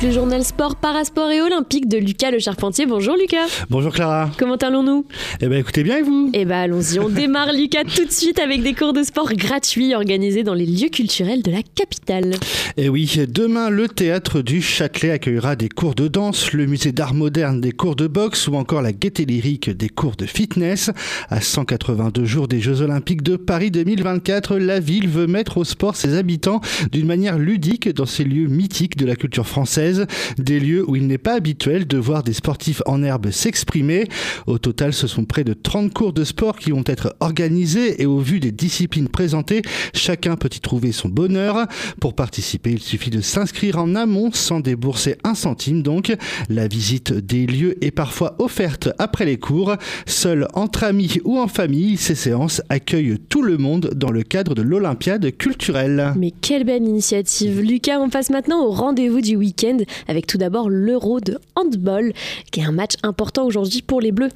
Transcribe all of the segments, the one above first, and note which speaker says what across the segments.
Speaker 1: Le journal sport, parasport et olympique de Lucas Le Charpentier. Bonjour Lucas.
Speaker 2: Bonjour Clara.
Speaker 1: Comment allons-nous?
Speaker 2: Eh ben écoutez bien et vous?
Speaker 1: Eh ben allons-y, on démarre Lucas tout de suite avec des cours de sport gratuits organisés dans les lieux culturels de la capitale.
Speaker 2: Eh oui, demain le théâtre du Châtelet accueillera des cours de danse, le musée d'art moderne des cours de boxe ou encore la gaieté lyrique des cours de fitness. À 182 jours des Jeux olympiques de Paris 2024, la ville veut mettre au sport ses habitants d'une manière ludique dans ces lieux mythiques de la culture française des lieux où il n'est pas habituel de voir des sportifs en herbe s'exprimer. Au total, ce sont près de 30 cours de sport qui vont être organisés et au vu des disciplines présentées, chacun peut y trouver son bonheur. Pour participer, il suffit de s'inscrire en amont sans débourser un centime donc. La visite des lieux est parfois offerte après les cours. Seul entre amis ou en famille, ces séances accueillent tout le monde dans le cadre de l'Olympiade culturelle.
Speaker 1: Mais quelle belle initiative. Lucas, on passe maintenant au rendez-vous du week-end avec tout d'abord l'Euro de handball, qui est un match important aujourd'hui pour les Bleus.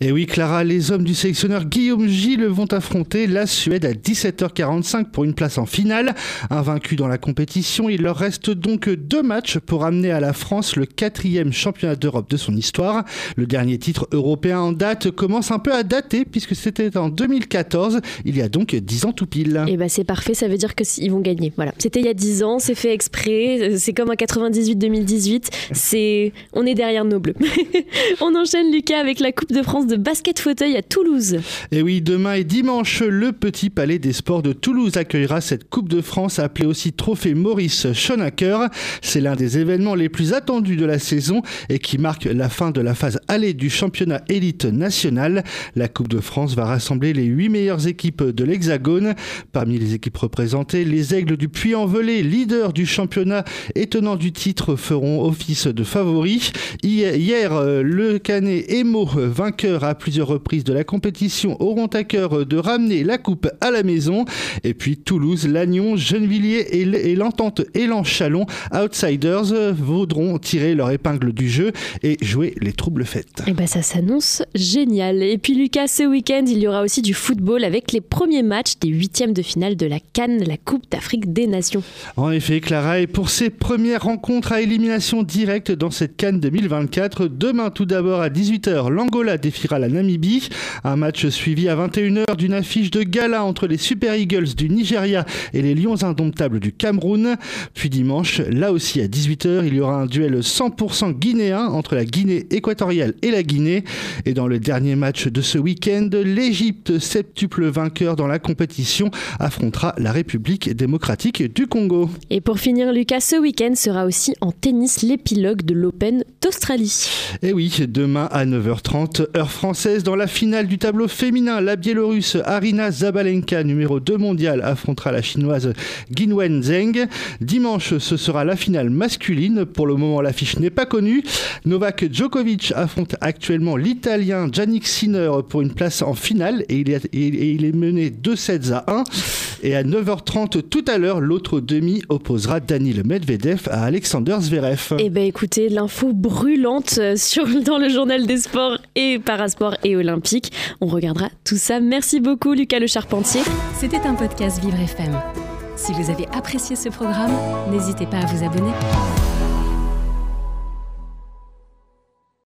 Speaker 2: Et oui, Clara, les hommes du sélectionneur Guillaume Gilles vont affronter la Suède à 17h45 pour une place en finale. Invaincu dans la compétition, il leur reste donc deux matchs pour amener à la France le quatrième championnat d'Europe de son histoire. Le dernier titre européen en date commence un peu à dater puisque c'était en 2014, il y a donc 10 ans tout pile.
Speaker 1: Et eh bah ben, c'est parfait, ça veut dire qu'ils vont gagner. Voilà, c'était il y a 10 ans, c'est fait exprès, c'est comme en 98 2018. C'est, on est derrière nos bleus. on enchaîne Lucas avec la Coupe de France de basket fauteuil à Toulouse.
Speaker 2: Et oui, demain et dimanche, le Petit Palais des Sports de Toulouse accueillera cette Coupe de France appelée aussi Trophée Maurice Schonacker. C'est l'un des événements les plus attendus de la saison et qui marque la fin de la phase allée du championnat élite national. La Coupe de France va rassembler les huit meilleures équipes de l'Hexagone. Parmi les équipes représentées, les Aigles du Puy-en-Velay, leader du championnat et tenant du titre feront office de favoris. Hier, euh, le Canet Emo, vainqueur à plusieurs reprises de la compétition, auront à cœur de ramener la coupe à la maison. Et puis Toulouse, Lannion, Gennevilliers et l'entente Élan-Chalon, Outsiders, voudront tirer leur épingle du jeu et jouer les troubles fêtes.
Speaker 1: Et eh ben ça s'annonce génial. Et puis Lucas, ce week-end, il y aura aussi du football avec les premiers matchs des huitièmes de finale de la Cannes, la Coupe d'Afrique des Nations.
Speaker 2: En effet, Clara, et pour ses premières rencontres à élimination directe dans cette Cannes 2024. Demain, tout d'abord à 18h, l'Angola défiera la Namibie. Un match suivi à 21h d'une affiche de gala entre les Super Eagles du Nigeria et les Lions indomptables du Cameroun. Puis dimanche, là aussi à 18h, il y aura un duel 100% guinéen entre la Guinée équatoriale et la Guinée. Et dans le dernier match de ce week-end, l'Égypte, septuple vainqueur dans la compétition, affrontera la République démocratique du Congo.
Speaker 1: Et pour finir, Lucas, ce week-end sera aussi en tennis l'épilogue de l'Open d'Australie.
Speaker 2: Et oui, demain à 9h30, heure française, dans la finale du tableau féminin, la Biélorusse Arina Zabalenka, numéro 2 mondial, affrontera la chinoise Guinwen Zheng. Dimanche, ce sera la finale masculine. Pour le moment, l'affiche n'est pas connue. Novak Djokovic affronte actuellement l'italien Yannick Sinner pour une place en finale et il est, et il est mené 2 sets à 1. Et à 9h30 tout à l'heure, l'autre demi opposera Daniil Medvedev à Alexander Zverev.
Speaker 1: Eh bien écoutez, l'info brûlante sur, dans le journal des sports et parasport et olympique. On regardera tout ça. Merci beaucoup Lucas Le Charpentier.
Speaker 3: C'était un podcast Vivre FM. Si vous avez apprécié ce programme, n'hésitez pas à vous abonner.